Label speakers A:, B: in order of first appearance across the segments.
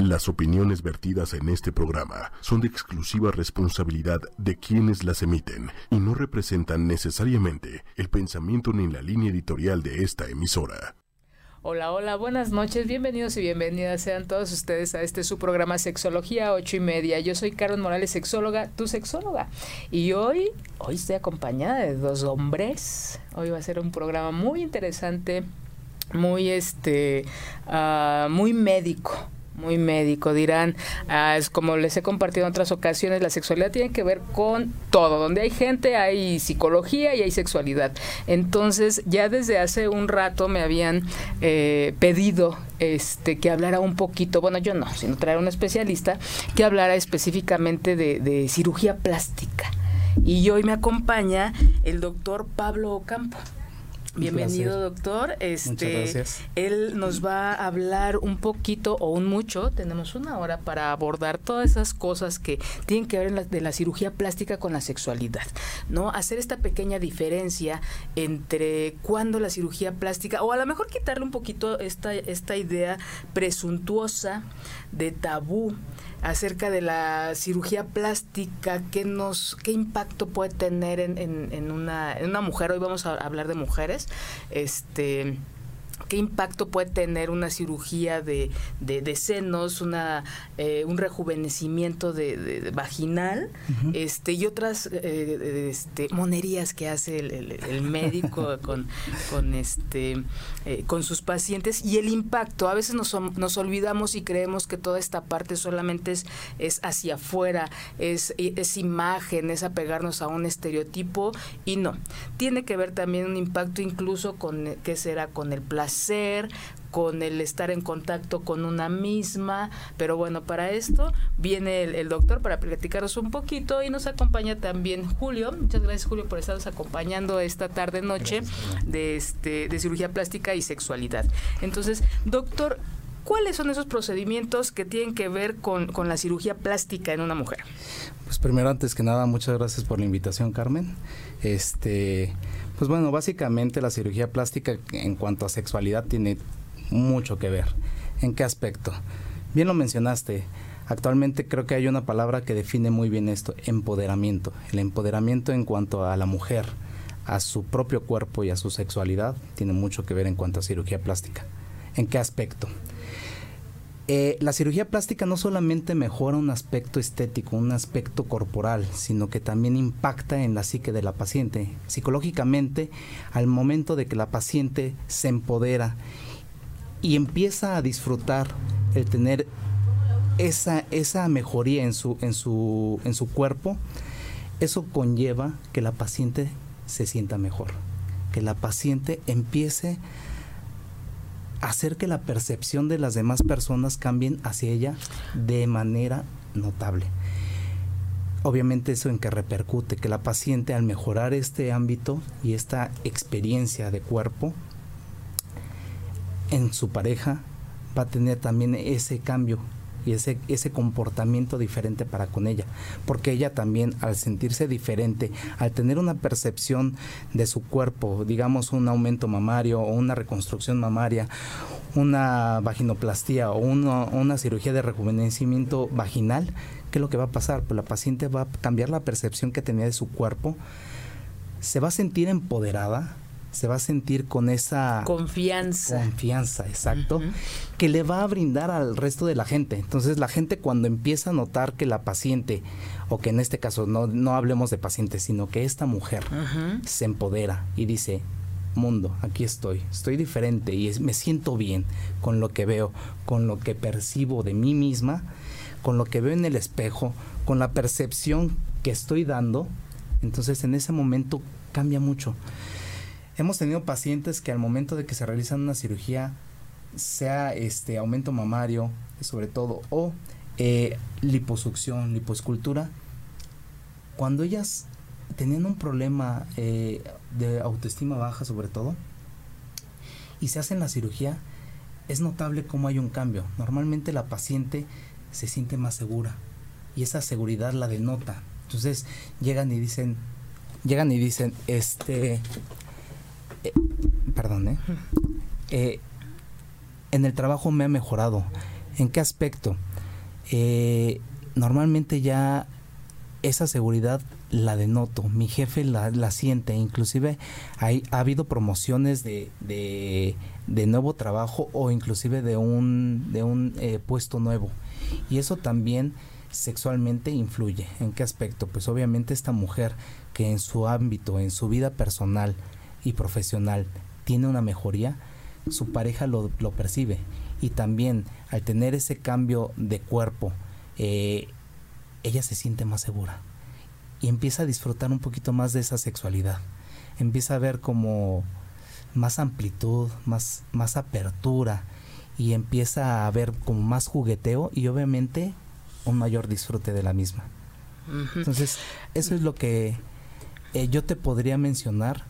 A: Las opiniones vertidas en este programa son de exclusiva responsabilidad de quienes las emiten y no representan necesariamente el pensamiento ni la línea editorial de esta emisora.
B: Hola, hola, buenas noches, bienvenidos y bienvenidas sean todos ustedes a este su programa Sexología ocho y media. Yo soy Carmen Morales, sexóloga, tu sexóloga. Y hoy, hoy estoy acompañada de dos hombres. Hoy va a ser un programa muy interesante, muy este, uh, muy médico muy médico, dirán, ah, es como les he compartido en otras ocasiones, la sexualidad tiene que ver con todo, donde hay gente hay psicología y hay sexualidad. Entonces, ya desde hace un rato me habían eh, pedido este que hablara un poquito, bueno, yo no, sino traer un especialista que hablara específicamente de, de cirugía plástica. Y hoy me acompaña el doctor Pablo Ocampo. Bienvenido, doctor. Este, Él nos va a hablar un poquito o un mucho. Tenemos una hora para abordar todas esas cosas que tienen que ver en la, de la cirugía plástica con la sexualidad, ¿no? Hacer esta pequeña diferencia entre cuando la cirugía plástica, o a lo mejor quitarle un poquito esta, esta idea presuntuosa de tabú acerca de la cirugía plástica, qué nos, qué impacto puede tener en, en, en, una, en una mujer. Hoy vamos a hablar de mujeres. Este qué impacto puede tener una cirugía de, de, senos, una, eh, un rejuvenecimiento de, vaginal, este, y otras eh, este, monerías que hace el, médico con, con, este, eh, con sus pacientes y el impacto. A veces nos, nos olvidamos y creemos que toda esta parte solamente es, es hacia afuera, es, es imagen, es apegarnos a un estereotipo y no. Tiene que ver también un impacto incluso con qué será con el placer con el estar en contacto con una misma, pero bueno, para esto viene el, doctor para platicaros un poquito y nos acompaña también Julio. Muchas gracias Julio por estarnos acompañando esta tarde noche de este de cirugía plástica y sexualidad. Entonces, doctor, ¿cuáles son esos procedimientos que tienen que ver con, con la cirugía plástica en una mujer?
C: Pues primero, antes que nada, muchas gracias por la invitación, Carmen. Este, pues bueno, básicamente la cirugía plástica en cuanto a sexualidad tiene mucho que ver. ¿En qué aspecto? Bien lo mencionaste. Actualmente creo que hay una palabra que define muy bien esto, empoderamiento. El empoderamiento en cuanto a la mujer, a su propio cuerpo y a su sexualidad, tiene mucho que ver en cuanto a cirugía plástica. ¿En qué aspecto? Eh, la cirugía plástica no solamente mejora un aspecto estético, un aspecto corporal, sino que también impacta en la psique de la paciente. Psicológicamente, al momento de que la paciente se empodera y empieza a disfrutar el tener esa, esa mejoría en su, en, su, en su cuerpo, eso conlleva que la paciente se sienta mejor, que la paciente empiece hacer que la percepción de las demás personas cambien hacia ella de manera notable. Obviamente eso en que repercute, que la paciente al mejorar este ámbito y esta experiencia de cuerpo en su pareja va a tener también ese cambio y ese, ese comportamiento diferente para con ella. Porque ella también al sentirse diferente, al tener una percepción de su cuerpo, digamos un aumento mamario o una reconstrucción mamaria, una vaginoplastía o una, cirugía de rejuvenecimiento vaginal, ¿qué es lo que va a pasar? Pues la paciente va a cambiar la percepción que tenía de su cuerpo, se va a sentir empoderada, se va a sentir con esa
B: confianza.
C: Confianza, exacto, que le va a brindar al resto de la gente. Entonces la gente cuando empieza a notar que la paciente, o que en este caso no, no hablemos de paciente, sino que esta mujer se empodera y dice, mundo, aquí estoy, estoy diferente y me siento bien con lo que veo, con lo que percibo de mí misma, con lo que veo en el espejo, con la percepción que estoy dando, entonces en ese momento cambia mucho. Hemos tenido pacientes que al momento de que se realizan una cirugía, sea este aumento mamario, sobre todo, o eh, liposucción, lipoescultura, cuando ellas tenían un problema eh, de autoestima baja sobre todo, y se hacen la cirugía, es notable cómo hay un cambio. Normalmente la paciente se siente más segura y esa seguridad la denota. Entonces llegan y dicen, llegan y dicen, este, perdón, ¿eh? ¿eh? en el trabajo me ha mejorado. ¿En qué aspecto? Eh, normalmente ya esa seguridad la denoto, mi jefe la, la siente, inclusive hay, ha habido promociones de, de, nuevo trabajo o inclusive de un, de un eh, puesto nuevo. Y eso también sexualmente influye. ¿En qué aspecto? Pues obviamente esta mujer que en su ámbito, en su vida personal y profesional tiene una mejoría, su pareja lo, lo percibe. Y también al tener ese cambio de cuerpo, eh, ella se siente más segura y empieza a disfrutar un poquito más de esa sexualidad. Empieza a ver como más amplitud, más, más apertura y empieza a ver como más jugueteo y obviamente un mayor disfrute de la misma. Entonces, eso es lo que eh, yo te podría mencionar,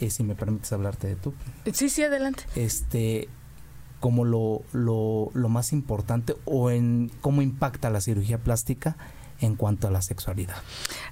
C: eh, si me permites hablarte de tú.
B: Sí, sí, adelante.
C: Este, como lo, lo, lo más importante o en cómo impacta la cirugía plástica en cuanto a la sexualidad.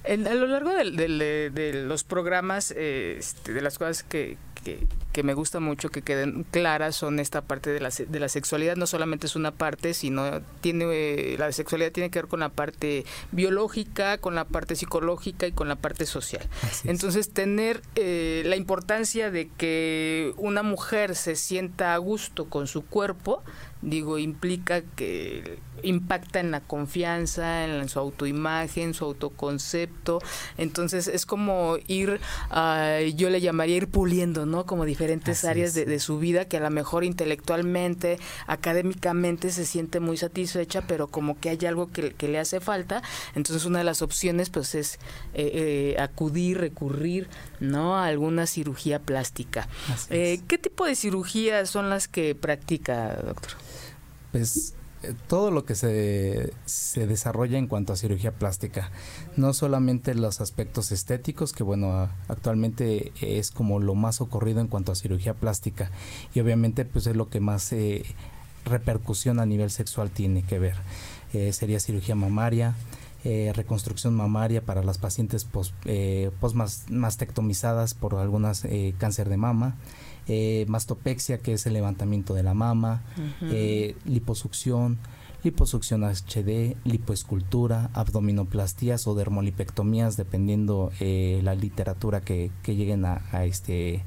B: a lo largo de, los programas, eh, este, de las cosas que, que, me gusta mucho que queden claras son esta parte de la, de la sexualidad. No solamente es una parte, sino tiene la sexualidad tiene que ver con la parte biológica, con la parte psicológica y con la parte social. Entonces, tener eh, la importancia de que una mujer se sienta a gusto con su cuerpo, digo, implica que impacta en la confianza, en su autoimagen, su autoconcepto. Entonces es como ir, yo le llamaría ir puliendo, ¿no? Como diferentes áreas de, su vida que a lo mejor intelectualmente, académicamente se siente muy satisfecha, pero como que hay algo que, le hace falta. Entonces una de las opciones pues es eh, eh, acudir, recurrir, ¿no? A alguna cirugía plástica. Eh, ¿Qué tipo de cirugías son las que practica, doctor?
C: Pues eh, todo lo que se, se, desarrolla en cuanto a cirugía plástica, no solamente los aspectos estéticos, que bueno, actualmente es como lo más ocurrido en cuanto a cirugía plástica, y obviamente pues es lo que más eh, repercusión a nivel sexual tiene que ver. Eh, sería cirugía mamaria, reconstrucción mamaria para las pacientes post, post mastectomizadas por algunas cáncer de mama, eh, mastopexia, que es el levantamiento de la mama, eh, liposucción, liposucción HD, lipoescultura, abdominoplastías o dermolipectomías, dependiendo eh, la literatura que, lleguen a, este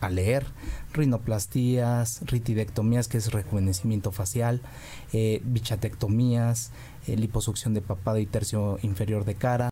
C: a leer, rinoplastías, ritidectomías, que es rejuvenecimiento facial, eh, bichatectomías, liposucción de papada y tercio inferior de cara,